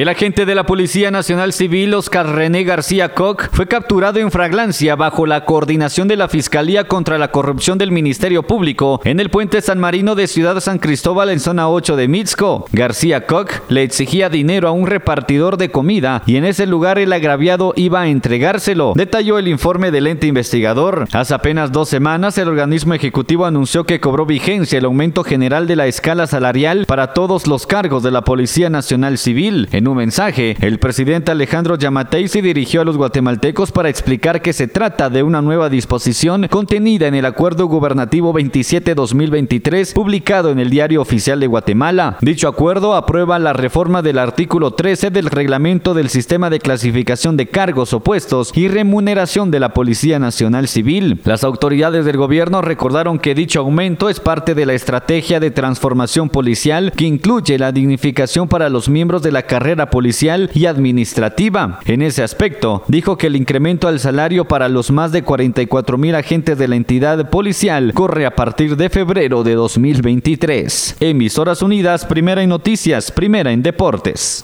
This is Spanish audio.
El agente de la Policía Nacional Civil, Oscar René García Koch, fue capturado en fragancia bajo la coordinación de la Fiscalía contra la Corrupción del Ministerio Público en el puente San Marino de Ciudad San Cristóbal en zona 8 de Mixco. García Koch le exigía dinero a un repartidor de comida y en ese lugar el agraviado iba a entregárselo, detalló el informe del ente investigador. Hace apenas dos semanas el organismo ejecutivo anunció que cobró vigencia el aumento general de la escala salarial para todos los cargos de la Policía Nacional Civil. En un mensaje, el presidente Alejandro Yamatei se dirigió a los guatemaltecos para explicar que se trata de una nueva disposición contenida en el Acuerdo Gubernativo 27-2023 publicado en el Diario Oficial de Guatemala. Dicho acuerdo aprueba la reforma del artículo 13 del reglamento del sistema de clasificación de cargos opuestos y remuneración de la Policía Nacional Civil. Las autoridades del gobierno recordaron que dicho aumento es parte de la estrategia de transformación policial que incluye la dignificación para los miembros de la policial y administrativa. En ese aspecto, dijo que el incremento al salario para los más de 44 mil agentes de la entidad policial corre a partir de febrero de 2023. Emisoras Unidas, primera en noticias, primera en deportes.